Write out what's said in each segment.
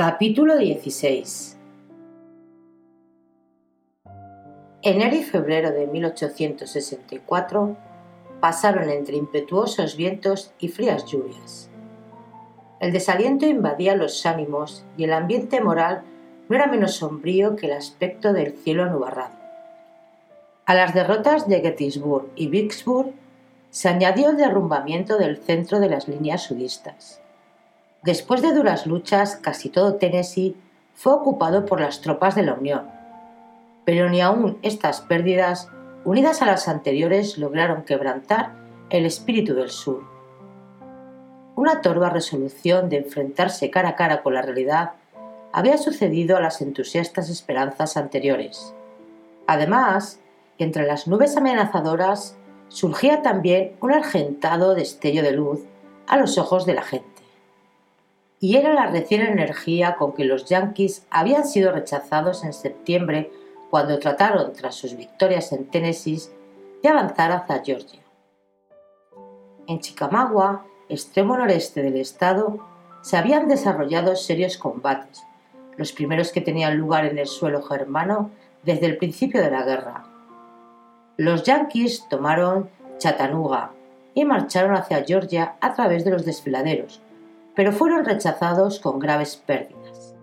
Capítulo 16 Enero y febrero de 1864 pasaron entre impetuosos vientos y frías lluvias. El desaliento invadía los ánimos y el ambiente moral no era menos sombrío que el aspecto del cielo anubarrado. A las derrotas de Gettysburg y Vicksburg se añadió el derrumbamiento del centro de las líneas sudistas. Después de duras luchas, casi todo Tennessee fue ocupado por las tropas de la Unión. Pero ni aun estas pérdidas, unidas a las anteriores, lograron quebrantar el espíritu del sur. Una torva resolución de enfrentarse cara a cara con la realidad había sucedido a las entusiastas esperanzas anteriores. Además, entre las nubes amenazadoras surgía también un argentado destello de luz a los ojos de la gente. Y era la recién energía con que los yanquis habían sido rechazados en septiembre cuando trataron, tras sus victorias en Tennessee, de avanzar hacia Georgia. En Chickamauga, extremo noreste del estado, se habían desarrollado serios combates, los primeros que tenían lugar en el suelo germano desde el principio de la guerra, los yanquis tomaron Chattanooga y marcharon hacia Georgia a través de los desfiladeros, pero fueron rechazados con graves pérdidas.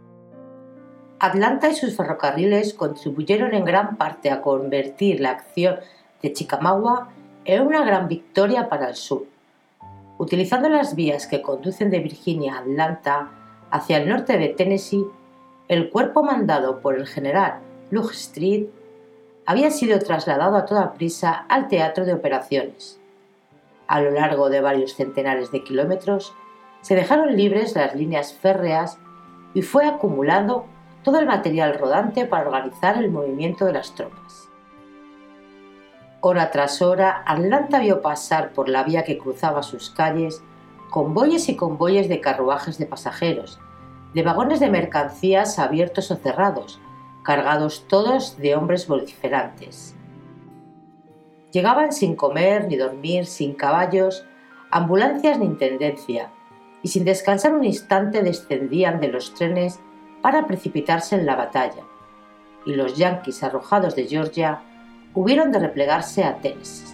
Atlanta y sus ferrocarriles contribuyeron en gran parte a convertir la acción de Chickamauga en una gran victoria para el sur. Utilizando las vías que conducen de Virginia a Atlanta hacia el norte de Tennessee, el cuerpo mandado por el general Street había sido trasladado a toda prisa al teatro de operaciones. A lo largo de varios centenares de kilómetros, se dejaron libres las líneas férreas y fue acumulando todo el material rodante para organizar el movimiento de las tropas. Hora tras hora, Atlanta vio pasar por la vía que cruzaba sus calles convoyes y convoyes de carruajes de pasajeros, de vagones de mercancías abiertos o cerrados, cargados todos de hombres vociferantes. Llegaban sin comer ni dormir, sin caballos, ambulancias ni intendencia, y sin descansar un instante descendían de los trenes para precipitarse en la batalla, y los yanquis arrojados de Georgia hubieron de replegarse a Tennessee.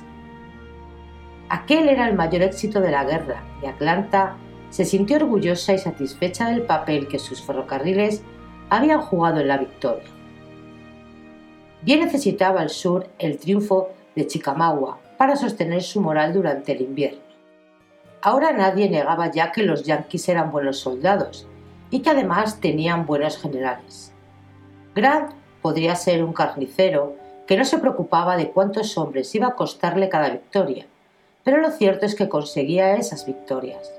Aquel era el mayor éxito de la guerra y Atlanta se sintió orgullosa y satisfecha del papel que sus ferrocarriles habían jugado en la victoria. Bien necesitaba el sur el triunfo de Chickamauga para sostener su moral durante el invierno. Ahora nadie negaba ya que los yanquis eran buenos soldados y que además tenían buenos generales. Grant podría ser un carnicero que no se preocupaba de cuántos hombres iba a costarle cada victoria, pero lo cierto es que conseguía esas victorias.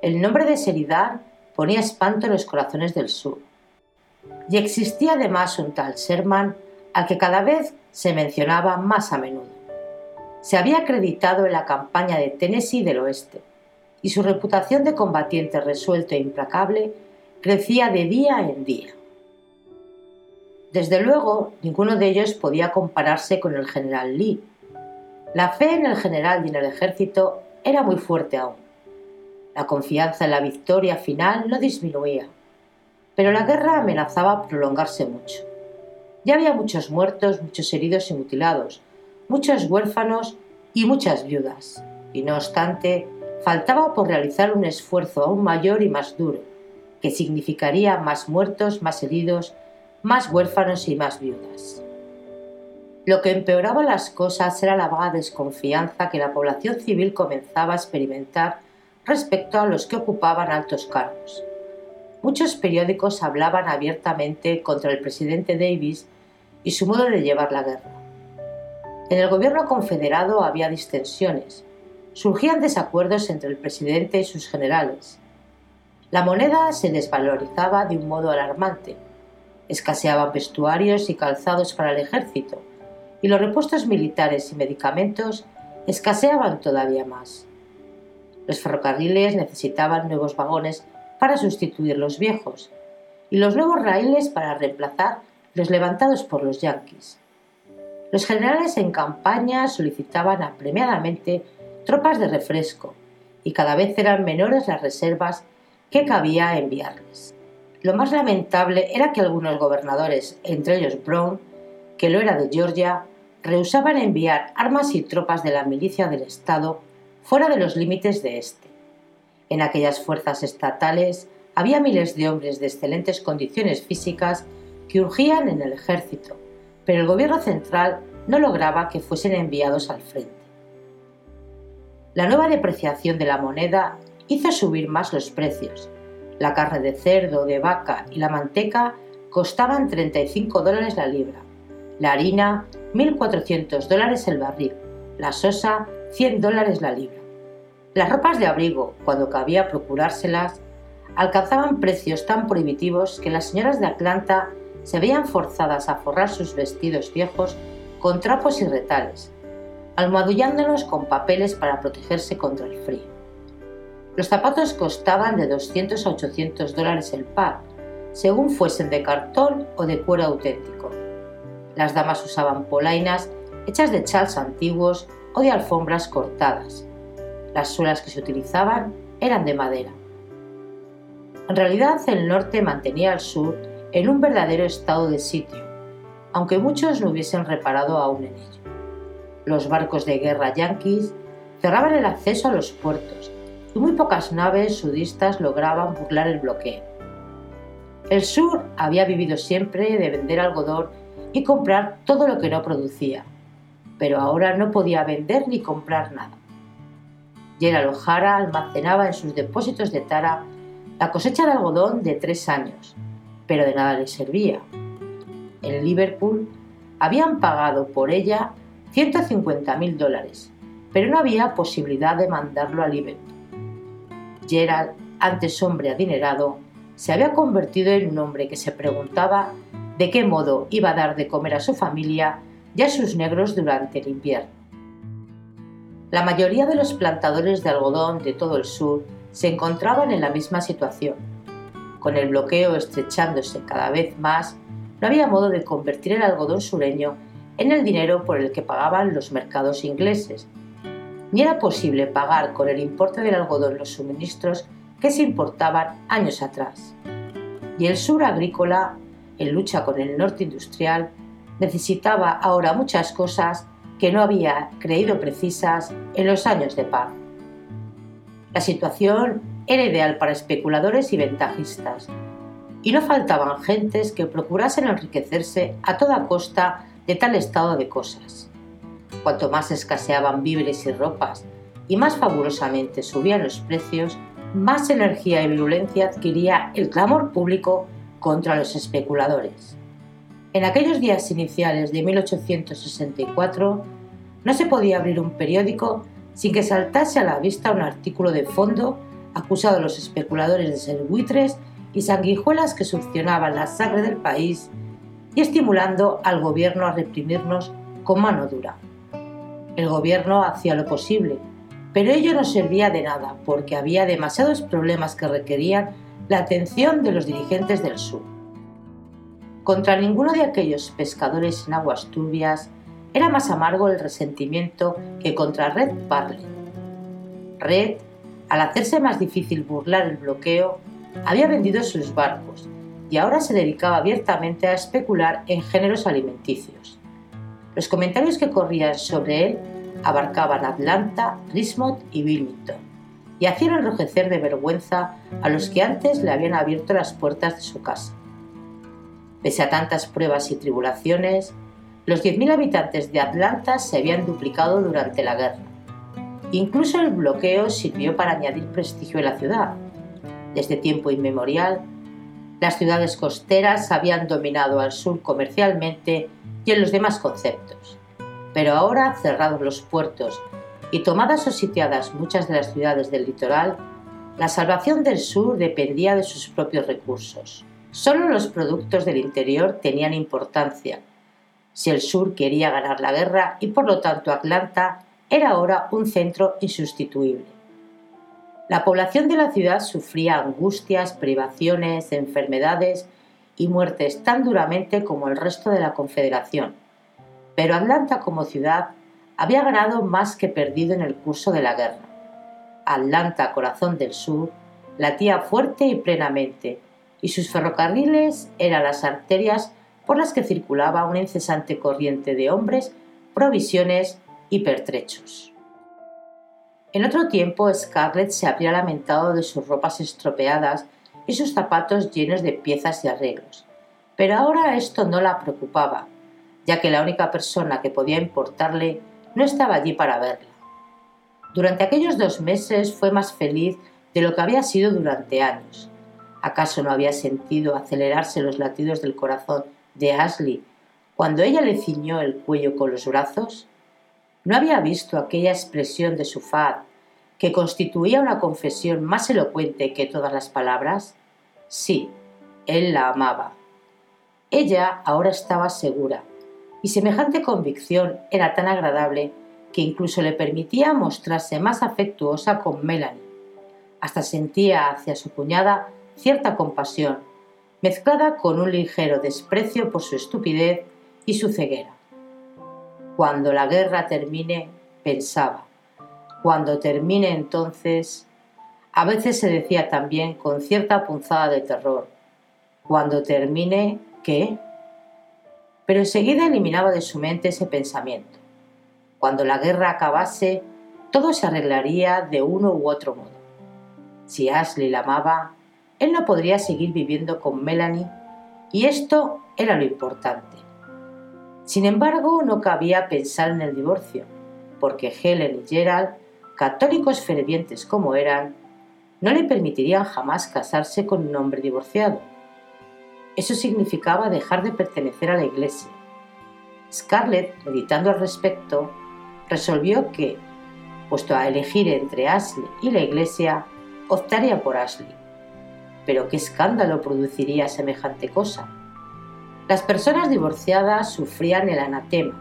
El nombre de Sheridan ponía espanto en los corazones del sur. Y existía además un tal Sherman al que cada vez se mencionaba más a menudo. Se había acreditado en la campaña de Tennessee del Oeste, y su reputación de combatiente resuelto e implacable crecía de día en día. Desde luego, ninguno de ellos podía compararse con el general Lee. La fe en el general y en el ejército era muy fuerte aún. La confianza en la victoria final no disminuía, pero la guerra amenazaba prolongarse mucho. Ya había muchos muertos, muchos heridos y mutilados, muchos huérfanos y muchas viudas, y no obstante, faltaba por realizar un esfuerzo aún mayor y más duro, que significaría más muertos, más heridos, más huérfanos y más viudas. Lo que empeoraba las cosas era la vaga desconfianza que la población civil comenzaba a experimentar respecto a los que ocupaban altos cargos. Muchos periódicos hablaban abiertamente contra el presidente Davis y su modo de llevar la guerra. En el gobierno confederado había distensiones, surgían desacuerdos entre el presidente y sus generales. La moneda se desvalorizaba de un modo alarmante, escaseaban vestuarios y calzados para el ejército, y los repuestos militares y medicamentos escaseaban todavía más. Los ferrocarriles necesitaban nuevos vagones para sustituir los viejos y los nuevos raíles para reemplazar los levantados por los yanquis. Los generales en campaña solicitaban apremiadamente tropas de refresco y cada vez eran menores las reservas que cabía enviarles. Lo más lamentable era que algunos gobernadores, entre ellos Brown, que lo era de Georgia, rehusaban enviar armas y tropas de la milicia del Estado fuera de los límites de éste. En aquellas fuerzas estatales había miles de hombres de excelentes condiciones físicas que urgían en el ejército, pero el gobierno central no lograba que fuesen enviados al frente. La nueva depreciación de la moneda hizo subir más los precios. La carne de cerdo, de vaca y la manteca costaban 35 dólares la libra, la harina 1.400 dólares el barril, la sosa 100 dólares la libra. Las ropas de abrigo, cuando cabía procurárselas, alcanzaban precios tan prohibitivos que las señoras de Atlanta se veían forzadas a forrar sus vestidos viejos con trapos y retales, almohadullándolos con papeles para protegerse contra el frío. Los zapatos costaban de 200 a 800 dólares el par, según fuesen de cartón o de cuero auténtico. Las damas usaban polainas hechas de chals antiguos o de alfombras cortadas, las suelas que se utilizaban eran de madera. En realidad el norte mantenía al sur en un verdadero estado de sitio, aunque muchos no hubiesen reparado aún en ello. Los barcos de guerra yanquis cerraban el acceso a los puertos y muy pocas naves sudistas lograban burlar el bloqueo. El sur había vivido siempre de vender algodón y comprar todo lo que no producía, pero ahora no podía vender ni comprar nada. Gerald O'Hara almacenaba en sus depósitos de tara la cosecha de algodón de tres años, pero de nada le servía. En Liverpool habían pagado por ella 150.000 dólares, pero no había posibilidad de mandarlo a Liverpool. Gerald, antes hombre adinerado, se había convertido en un hombre que se preguntaba de qué modo iba a dar de comer a su familia y a sus negros durante el invierno. La mayoría de los plantadores de algodón de todo el sur se encontraban en la misma situación. Con el bloqueo estrechándose cada vez más, no había modo de convertir el algodón sureño en el dinero por el que pagaban los mercados ingleses, ni era posible pagar con el importe del algodón los suministros que se importaban años atrás. Y el sur agrícola, en lucha con el norte industrial, necesitaba ahora muchas cosas que no había creído precisas en los años de paz. La situación era ideal para especuladores y ventajistas, y no faltaban gentes que procurasen enriquecerse a toda costa de tal estado de cosas. Cuanto más escaseaban víveres y ropas y más fabulosamente subían los precios, más energía y virulencia adquiría el clamor público contra los especuladores. En aquellos días iniciales de 1864 no se podía abrir un periódico sin que saltase a la vista un artículo de fondo acusado a los especuladores de ser buitres y sanguijuelas que succionaban la sangre del país y estimulando al gobierno a reprimirnos con mano dura. El gobierno hacía lo posible, pero ello no servía de nada porque había demasiados problemas que requerían la atención de los dirigentes del sur. Contra ninguno de aquellos pescadores en aguas turbias era más amargo el resentimiento que contra Red Parley. Red Al hacerse más difícil burlar el bloqueo, había vendido sus barcos y ahora se dedicaba abiertamente a especular en géneros alimenticios. Los comentarios que corrían sobre él abarcaban Atlanta, Richmond y Wilmington, y hacían enrojecer de vergüenza a los que antes le habían abierto las puertas de su casa. Pese a tantas pruebas y tribulaciones, los 10.000 habitantes de Atlanta se habían duplicado durante la guerra. Incluso el bloqueo sirvió para añadir prestigio a la ciudad. Desde tiempo inmemorial, las ciudades costeras habían dominado al sur comercialmente y en los demás conceptos. Pero ahora, cerrados los puertos y tomadas o sitiadas muchas de las ciudades del litoral, la salvación del sur dependía de sus propios recursos. Solo los productos del interior tenían importancia. Si el sur quería ganar la guerra y por lo tanto Atlanta era ahora un centro insustituible. La población de la ciudad sufría angustias, privaciones, enfermedades y muertes tan duramente como el resto de la Confederación. Pero Atlanta como ciudad había ganado más que perdido en el curso de la guerra. Atlanta, corazón del sur, latía fuerte y plenamente, y sus ferrocarriles eran las arterias por las que circulaba una incesante corriente de hombres, provisiones y pertrechos. En otro tiempo Scarlett se habría lamentado de sus ropas estropeadas y sus zapatos llenos de piezas y arreglos, pero ahora esto no la preocupaba, ya que la única persona que podía importarle no estaba allí para verla. Durante aquellos dos meses fue más feliz de lo que había sido durante años. ¿Acaso no había sentido acelerarse los latidos del corazón de Ashley cuando ella le ciñó el cuello con los brazos? ¿No había visto aquella expresión de su faz que constituía una confesión más elocuente que todas las palabras? Sí, él la amaba. Ella ahora estaba segura, y semejante convicción era tan agradable que incluso le permitía mostrarse más afectuosa con Melanie. Hasta sentía hacia su cuñada cierta compasión, mezclada con un ligero desprecio por su estupidez y su ceguera. Cuando la guerra termine, pensaba, cuando termine entonces, a veces se decía también con cierta punzada de terror, cuando termine, ¿qué? Pero enseguida eliminaba de su mente ese pensamiento. Cuando la guerra acabase, todo se arreglaría de uno u otro modo. Si Ashley la amaba, él no podría seguir viviendo con Melanie y esto era lo importante. Sin embargo, no cabía pensar en el divorcio, porque Helen y Gerald, católicos fervientes como eran, no le permitirían jamás casarse con un hombre divorciado. Eso significaba dejar de pertenecer a la iglesia. Scarlett, meditando al respecto, resolvió que, puesto a elegir entre Ashley y la iglesia, optaría por Ashley. Pero qué escándalo produciría semejante cosa. Las personas divorciadas sufrían el anatema,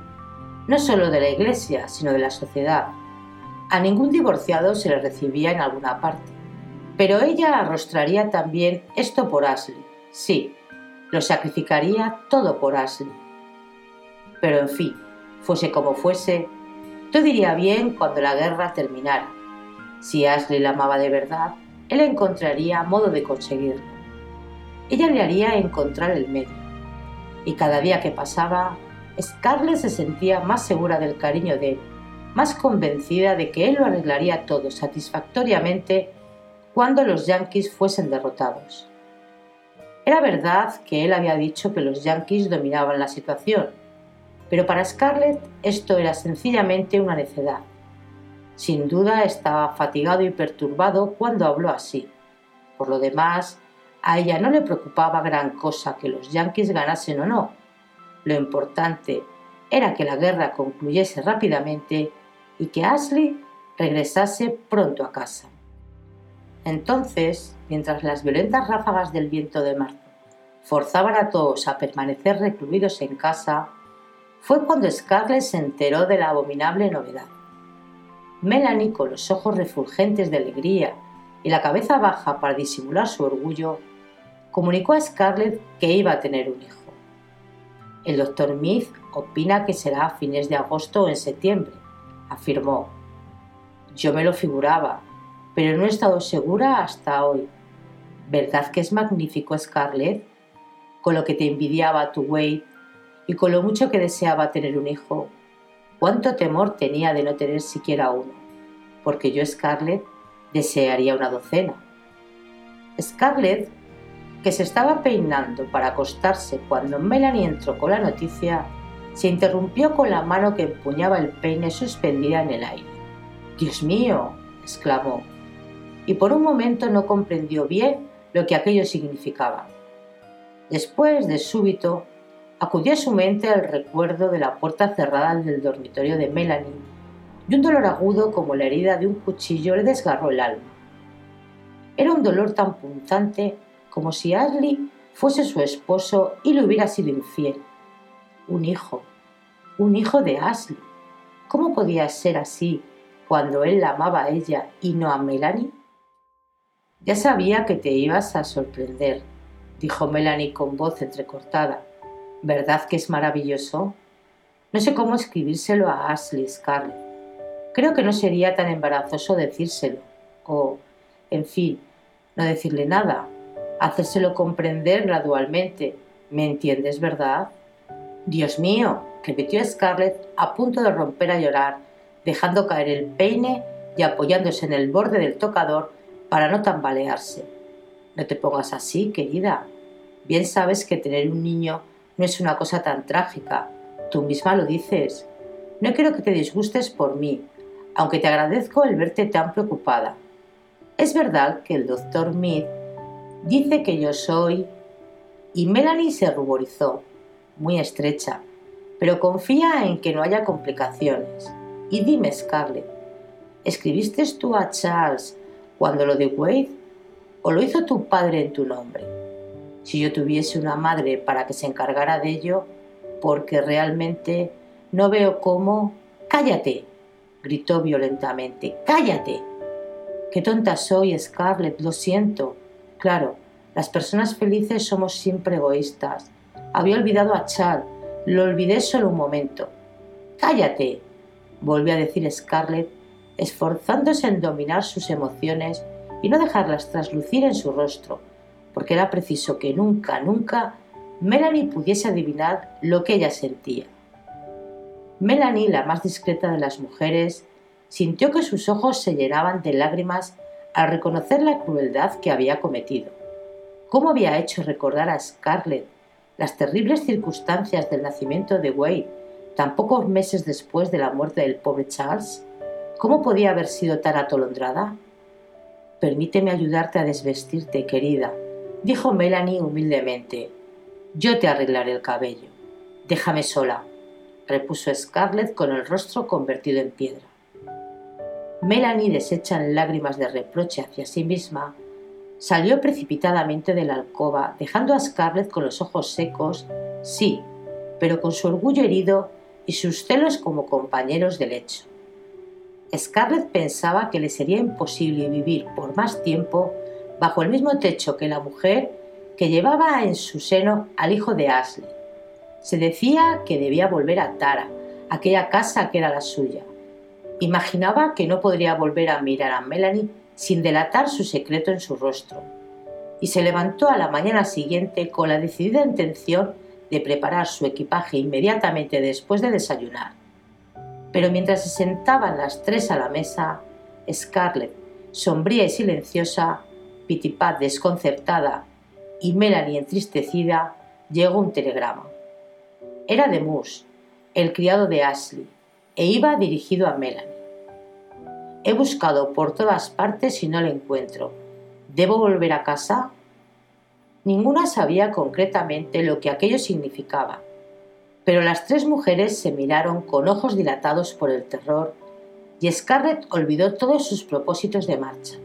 no solo de la Iglesia, sino de la sociedad. A ningún divorciado se le recibía en alguna parte. Pero ella arrostraría también esto por Ashley. Sí, lo sacrificaría todo por Ashley. Pero en fin, fuese como fuese, todo iría bien cuando la guerra terminara. Si Ashley la amaba de verdad, él encontraría modo de conseguirlo. Ella le haría encontrar el medio. Y cada día que pasaba, Scarlett se sentía más segura del cariño de él, más convencida de que él lo arreglaría todo satisfactoriamente cuando los yankees fuesen derrotados. Era verdad que él había dicho que los yankees dominaban la situación, pero para Scarlett esto era sencillamente una necedad. Sin duda estaba fatigado y perturbado cuando habló así. Por lo demás, a ella no le preocupaba gran cosa que los yanquis ganasen o no. Lo importante era que la guerra concluyese rápidamente y que Ashley regresase pronto a casa. Entonces, mientras las violentas ráfagas del viento de marzo forzaban a todos a permanecer recluidos en casa, fue cuando Scarlett se enteró de la abominable novedad. Melanie, con los ojos refulgentes de alegría y la cabeza baja para disimular su orgullo, comunicó a Scarlett que iba a tener un hijo. El doctor Mead opina que será a fines de agosto o en septiembre, afirmó. Yo me lo figuraba, pero no he estado segura hasta hoy. ¿Verdad que es magnífico, Scarlett? Con lo que te envidiaba tu Wade y con lo mucho que deseaba tener un hijo, cuánto temor tenía de no tener siquiera uno, porque yo, Scarlett, desearía una docena. Scarlett, que se estaba peinando para acostarse cuando Melanie entró con la noticia, se interrumpió con la mano que empuñaba el peine suspendida en el aire. Dios mío, exclamó, y por un momento no comprendió bien lo que aquello significaba. Después, de súbito, acudió a su mente el recuerdo de la puerta cerrada del dormitorio de Melanie y un dolor agudo como la herida de un cuchillo le desgarró el alma. Era un dolor tan punzante como si Ashley fuese su esposo y le hubiera sido infiel. Un hijo, un hijo de Ashley. ¿Cómo podía ser así cuando él la amaba a ella y no a Melanie? Ya sabía que te ibas a sorprender, dijo Melanie con voz entrecortada. ¿Verdad que es maravilloso? No sé cómo escribírselo a Ashley Scarlett. Creo que no sería tan embarazoso decírselo, o, en fin, no decirle nada, hacérselo comprender gradualmente. ¿Me entiendes, verdad? Dios mío, repitió Scarlett a punto de romper a llorar, dejando caer el peine y apoyándose en el borde del tocador para no tambalearse. No te pongas así, querida. Bien sabes que tener un niño no es una cosa tan trágica. Tú misma lo dices. No quiero que te disgustes por mí, aunque te agradezco el verte tan preocupada. Es verdad que el doctor Mead dice que yo soy... Y Melanie se ruborizó, muy estrecha, pero confía en que no haya complicaciones. Y dime, Scarlett, ¿escribiste tú a Charles cuando lo de Wade o lo hizo tu padre en tu nombre? si yo tuviese una madre para que se encargara de ello, porque realmente no veo cómo... ¡Cállate! gritó violentamente. ¡Cállate! Qué tonta soy, Scarlett, lo siento. Claro, las personas felices somos siempre egoístas. Había olvidado a Chad, lo olvidé solo un momento. ¡Cállate! volvió a decir Scarlett, esforzándose en dominar sus emociones y no dejarlas traslucir en su rostro, porque era preciso que nunca, nunca Melanie pudiese adivinar lo que ella sentía. Melanie, la más discreta de las mujeres, sintió que sus ojos se llenaban de lágrimas al reconocer la crueldad que había cometido. ¿Cómo había hecho recordar a Scarlett las terribles circunstancias del nacimiento de Wade tan pocos meses después de la muerte del pobre Charles? ¿Cómo podía haber sido tan atolondrada? Permíteme ayudarte a desvestirte, querida, dijo Melanie humildemente. Yo te arreglaré el cabello. Déjame sola, repuso Scarlett con el rostro convertido en piedra. Melanie, deshecha en lágrimas de reproche hacia sí misma, salió precipitadamente de la alcoba, dejando a Scarlett con los ojos secos, sí, pero con su orgullo herido y sus celos como compañeros de lecho. Scarlett pensaba que le sería imposible vivir por más tiempo bajo el mismo techo que la mujer que llevaba en su seno al hijo de Ashley. Se decía que debía volver a Tara, aquella casa que era la suya. Imaginaba que no podría volver a mirar a Melanie sin delatar su secreto en su rostro. Y se levantó a la mañana siguiente con la decidida intención de preparar su equipaje inmediatamente después de desayunar. Pero mientras se sentaban las tres a la mesa, Scarlett, sombría y silenciosa, Pitipat desconcertada y Melanie entristecida, llegó un telegrama. Era de Moose, el criado de Ashley, e iba dirigido a Melanie. He buscado por todas partes y no lo encuentro. ¿Debo volver a casa? Ninguna sabía concretamente lo que aquello significaba, pero las tres mujeres se miraron con ojos dilatados por el terror y Scarlett olvidó todos sus propósitos de marcha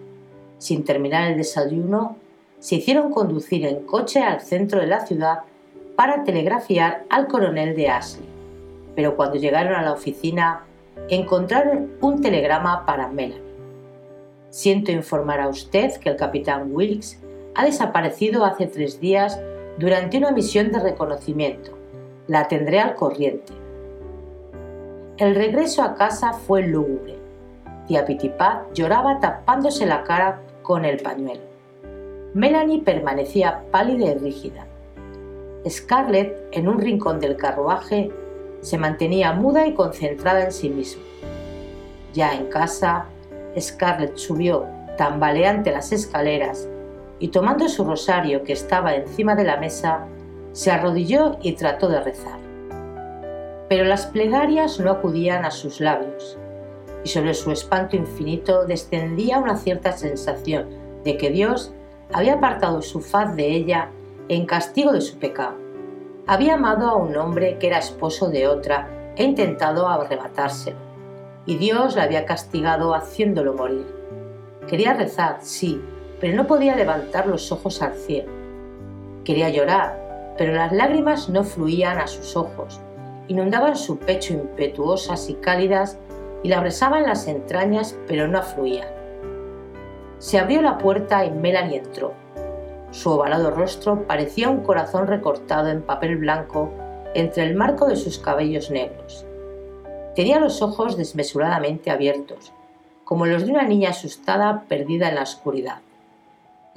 sin terminar el desayuno, se hicieron conducir en coche al centro de la ciudad para telegrafiar al coronel de Ashley. Pero cuando llegaron a la oficina, encontraron un telegrama para Melanie. Siento informar a usted que el capitán Wilkes ha desaparecido hace tres días durante una misión de reconocimiento. La tendré al corriente. El regreso a casa fue lúgubre. Tía Pitipat lloraba tapándose la cara con el pañuelo. Melanie permanecía pálida y rígida. Scarlett, en un rincón del carruaje, se mantenía muda y concentrada en sí misma. Ya en casa, Scarlett subió tambaleante las escaleras y tomando su rosario que estaba encima de la mesa, se arrodilló y trató de rezar. Pero las plegarias no acudían a sus labios, y sobre su espanto infinito descendía una cierta sensación de que Dios había apartado su faz de ella en castigo de su pecado. Había amado a un hombre que era esposo de otra e intentado arrebatárselo, y Dios la había castigado haciéndolo morir. Quería rezar, sí, pero no podía levantar los ojos al cielo. Quería llorar, pero las lágrimas no fluían a sus ojos, inundaban su pecho impetuosas y cálidas y la abrasaban las entrañas, pero no afluían. Se abrió la puerta y Melanie entró. Su ovalado rostro parecía un corazón recortado en papel blanco entre el marco de sus cabellos negros. Tenía los ojos desmesuradamente abiertos, como los de una niña asustada perdida en la oscuridad.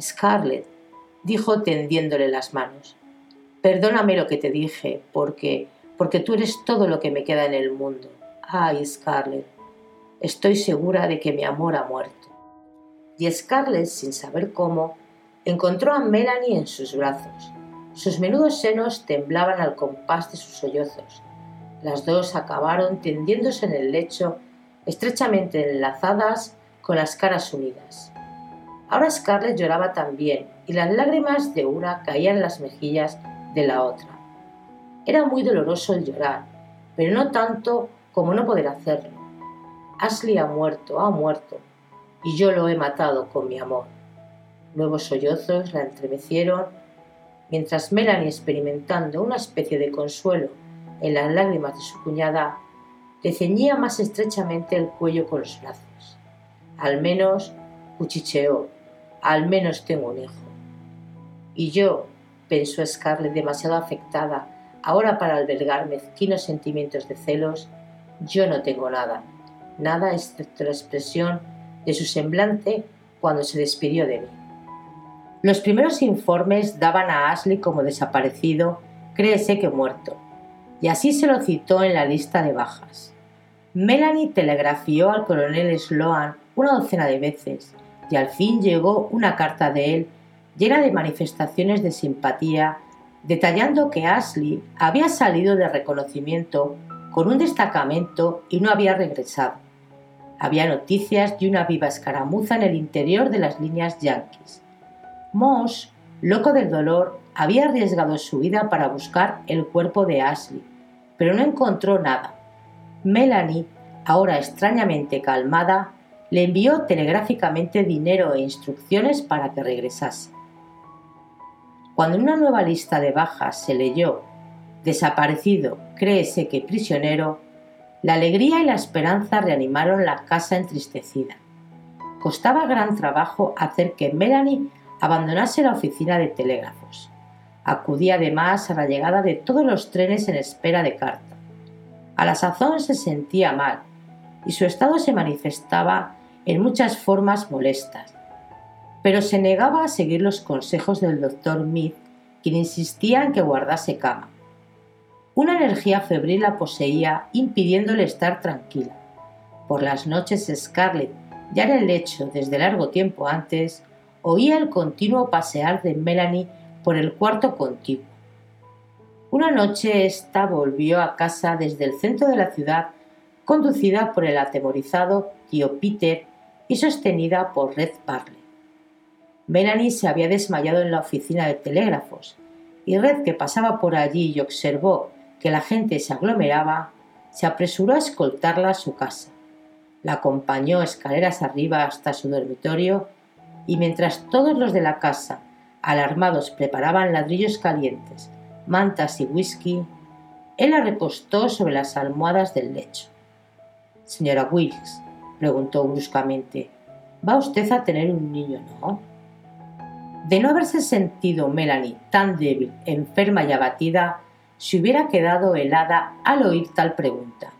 Scarlett, dijo tendiéndole las manos, perdóname lo que te dije, porque, porque tú eres todo lo que me queda en el mundo. Ay, Scarlett, estoy segura de que mi amor ha muerto. Y Scarlett, sin saber cómo, encontró a Melanie en sus brazos. Sus menudos senos temblaban al compás de sus sollozos. Las dos acabaron tendiéndose en el lecho, estrechamente enlazadas, con las caras unidas. Ahora Scarlett lloraba también, y las lágrimas de una caían en las mejillas de la otra. Era muy doloroso el llorar, pero no tanto como no poder hacerlo. Ashley ha muerto, ha muerto, y yo lo he matado con mi amor. Nuevos sollozos la entremecieron, mientras Melanie, experimentando una especie de consuelo en las lágrimas de su cuñada, le ceñía más estrechamente el cuello con los brazos. Al menos, cuchicheó, al menos tengo un hijo. Y yo, pensó Scarlett demasiado afectada ahora para albergar mezquinos sentimientos de celos, yo no tengo nada nada excepto la expresión de su semblante cuando se despidió de mí. Los primeros informes daban a Ashley como desaparecido, créese que muerto, y así se lo citó en la lista de bajas. Melanie telegrafió al coronel Sloan una docena de veces, y al fin llegó una carta de él llena de manifestaciones de simpatía, detallando que Ashley había salido de reconocimiento con un destacamento y no había regresado. Había noticias de una viva escaramuza en el interior de las líneas yanquis. Moss, loco del dolor, había arriesgado su vida para buscar el cuerpo de Ashley, pero no encontró nada. Melanie, ahora extrañamente calmada, le envió telegráficamente dinero e instrucciones para que regresase. Cuando una nueva lista de bajas se leyó desaparecido, créese que prisionero, la alegría y la esperanza reanimaron la casa entristecida. Costaba gran trabajo hacer que Melanie abandonase la oficina de telégrafos. Acudía además a la llegada de todos los trenes en espera de carta. A la sazón se sentía mal y su estado se manifestaba en muchas formas molestas, pero se negaba a seguir los consejos del doctor Mead, quien insistía en que guardase cama. Una energía febril la poseía, impidiéndole estar tranquila. Por las noches Scarlett, ya en el lecho desde largo tiempo antes, oía el continuo pasear de Melanie por el cuarto contiguo. Una noche ésta volvió a casa desde el centro de la ciudad, conducida por el atemorizado tío Peter y sostenida por Red Parley. Melanie se había desmayado en la oficina de telégrafos, y Red, que pasaba por allí y observó que la gente se aglomeraba, se apresuró a escoltarla a su casa. La acompañó escaleras arriba hasta su dormitorio y mientras todos los de la casa, alarmados, preparaban ladrillos calientes, mantas y whisky, él la recostó sobre las almohadas del lecho. Señora Wilkes, preguntó bruscamente, ¿va usted a tener un niño, no? De no haberse sentido Melanie tan débil, enferma y abatida, se hubiera quedado helada al oír tal pregunta.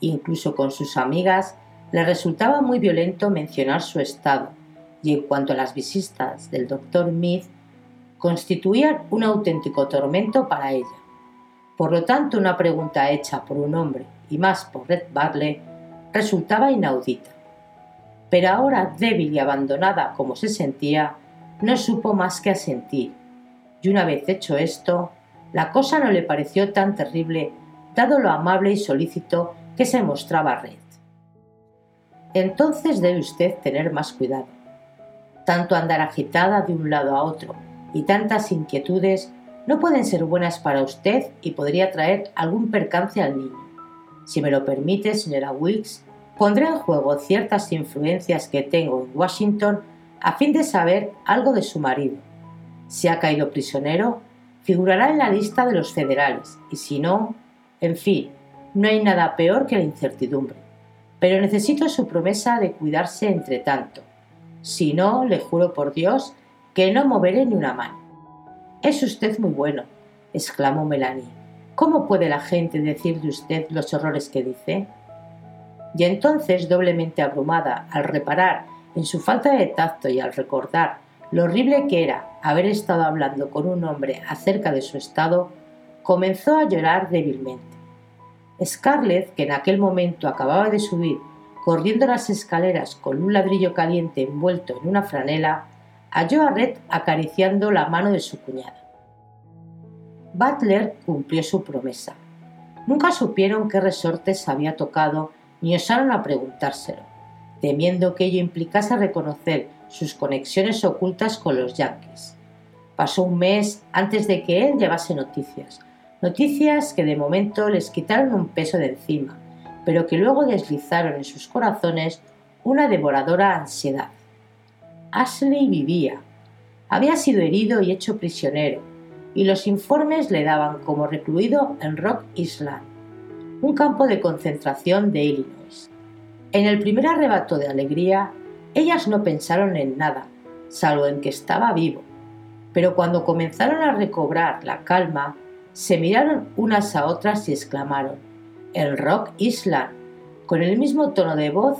Incluso con sus amigas Le resultaba muy violento mencionar su estado, y en cuanto a las visitas del doctor Mead, constituían un auténtico tormento para ella. Por lo tanto, una pregunta hecha por un hombre, y más por Red Barley, resultaba inaudita. Pero ahora, débil y abandonada como se sentía, no supo más que asentir, y una vez hecho esto, la cosa no le pareció tan terrible, dado lo amable y solícito que se mostraba Red. Entonces debe usted tener más cuidado. Tanto andar agitada de un lado a otro y tantas inquietudes no pueden ser buenas para usted y podría traer algún percance al niño. Si me lo permite, señora Wilkes, pondré en juego ciertas influencias que tengo en Washington a fin de saber algo de su marido. Si ha caído prisionero, figurará en la lista de los federales, y si no, en fin, no hay nada peor que la incertidumbre. Pero necesito su promesa de cuidarse entre tanto. Si no, le juro por Dios que no moveré ni una mano. Es usted muy bueno, exclamó Melanie. ¿Cómo puede la gente decir de usted los horrores que dice? Y entonces, doblemente abrumada al reparar en su falta de tacto y al recordar lo horrible que era haber estado hablando con un hombre acerca de su estado, comenzó a llorar débilmente. Scarlett, que en aquel momento acababa de subir corriendo las escaleras con un ladrillo caliente envuelto en una franela, halló a Red acariciando la mano de su cuñada. Butler cumplió su promesa. Nunca supieron qué resortes había tocado ni osaron a preguntárselo, temiendo que ello implicase reconocer sus conexiones ocultas con los yankees. Pasó un mes antes de que él llevase noticias, noticias que de momento les quitaron un peso de encima, pero que luego deslizaron en sus corazones una devoradora ansiedad. Ashley vivía. Había sido herido y hecho prisionero, y los informes le daban como recluido en Rock Island, un campo de concentración de Illinois. En el primer arrebato de alegría, ellas no pensaron en nada, salvo en que estaba vivo. Pero cuando comenzaron a recobrar la calma, se miraron unas a otras y exclamaron, el Rock Island, con el mismo tono de voz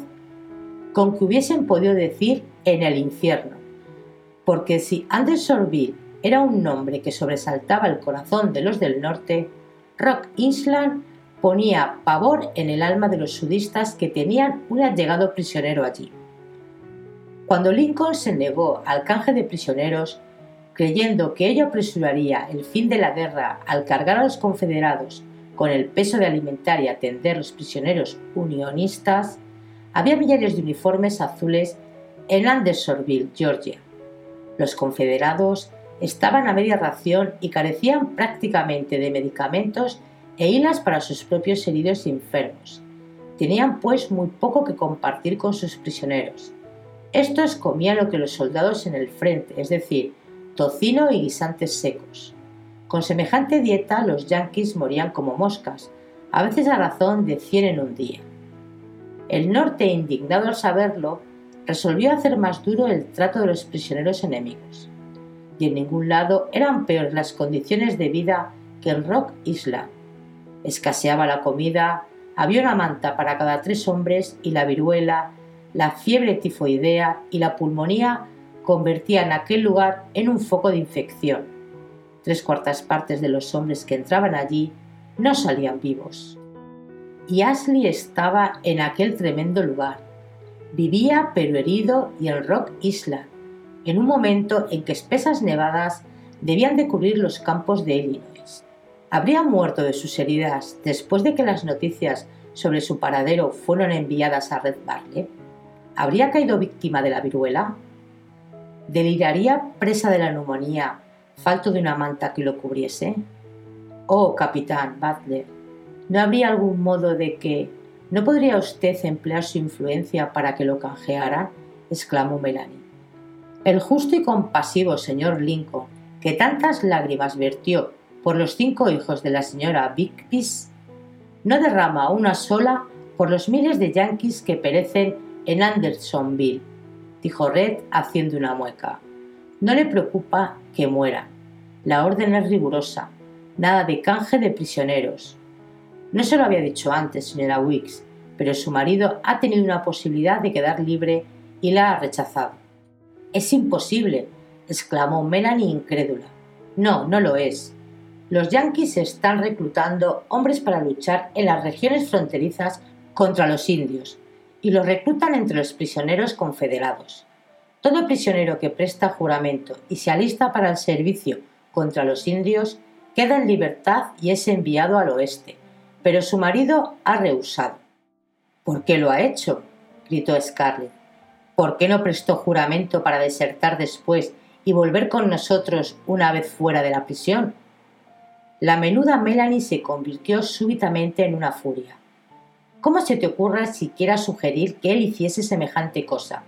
con que hubiesen podido decir en el infierno. Porque si Andersonville era un nombre que sobresaltaba el corazón de los del norte, Rock Island ponía pavor en el alma de los sudistas que tenían un allegado prisionero allí. Cuando Lincoln se negó al canje de prisioneros, creyendo que ello apresuraría el fin de la guerra al cargar a los confederados con el peso de alimentar y atender los prisioneros unionistas, había millares de uniformes azules en Andersonville, Georgia. Los confederados estaban a media ración y carecían prácticamente de medicamentos e hilas para sus propios heridos y enfermos. Tenían pues muy poco que compartir con sus prisioneros. Estos comían lo que los soldados en el frente, es decir, tocino y guisantes secos. Con semejante dieta los yanquis morían como moscas, a veces a razón de cien en un día. El norte, indignado al saberlo, resolvió hacer más duro el trato de los prisioneros enemigos. Y en ningún lado eran peores las condiciones de vida que en Rock Island. Escaseaba la comida, había una manta para cada tres hombres y la viruela, la fiebre tifoidea y la pulmonía convertían aquel lugar en un foco de infección. Tres cuartas partes de los hombres que entraban allí no salían vivos. Y Ashley estaba en aquel tremendo lugar. Vivía pero herido y en Rock Island, en un momento en que espesas nevadas debían de cubrir los campos de Illinois. Habría muerto de sus heridas después de que las noticias sobre su paradero fueron enviadas a Red Barley. ¿Habría caído víctima de la viruela? ¿Deliraría presa de la neumonía, falto de una manta que lo cubriese? Oh, capitán Butler, ¿no habría algún modo de que... ¿No podría usted emplear su influencia para que lo canjeara? exclamó Melanie. El justo y compasivo señor Lincoln, que tantas lágrimas vertió por los cinco hijos de la señora Bigby, no derrama una sola por los miles de yanquis que perecen en Andersonville, dijo Red haciendo una mueca. No le preocupa que muera. La orden es rigurosa. Nada de canje de prisioneros. No se lo había dicho antes, señora Wicks, pero su marido ha tenido una posibilidad de quedar libre y la ha rechazado. Es imposible, exclamó Melanie incrédula. No, no lo es. Los yanquis están reclutando hombres para luchar en las regiones fronterizas contra los indios y los reclutan entre los prisioneros confederados. Todo prisionero que presta juramento y se alista para el servicio contra los indios queda en libertad y es enviado al oeste, pero su marido ha rehusado. ¿Por qué lo ha hecho? gritó Scarlett. ¿Por qué no prestó juramento para desertar después y volver con nosotros una vez fuera de la prisión? La menuda Melanie se convirtió súbitamente en una furia. ¿Cómo se te ocurra siquiera sugerir que él hiciese semejante cosa?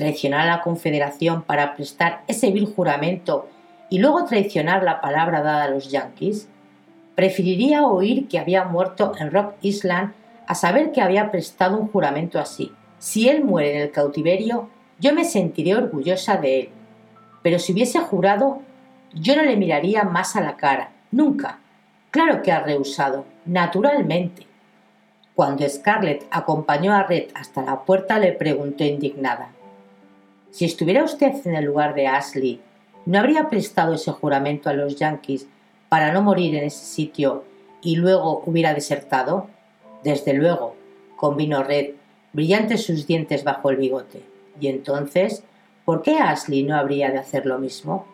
Traicionar a la Confederación para prestar ese vil juramento y luego traicionar la palabra dada a los yanquis? Preferiría oír que había muerto en Rock Island a saber que había prestado un juramento así. Si él muere en el cautiverio, yo me sentiré orgullosa de él. Pero si hubiese jurado, yo no le miraría más a la cara, nunca. Claro que ha rehusado, naturalmente. Cuando Scarlett acompañó a Red hasta la puerta, le preguntó indignada: Si estuviera usted en el lugar de Ashley, ¿no habría prestado ese juramento a los yankees para no morir en ese sitio y luego hubiera desertado? Desde luego, convino Red, brillantes sus dientes bajo el bigote. Y entonces, ¿por qué Ashley no habría de hacer lo mismo?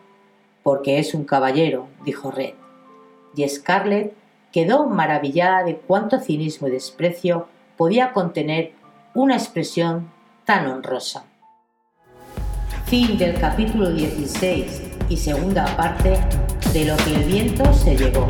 Porque es un caballero, dijo Red. Y Scarlett quedó maravillada de cuánto cinismo y desprecio podía contener una expresión tan honrosa. Fin del capítulo 16 y segunda parte de lo que el viento se llevó.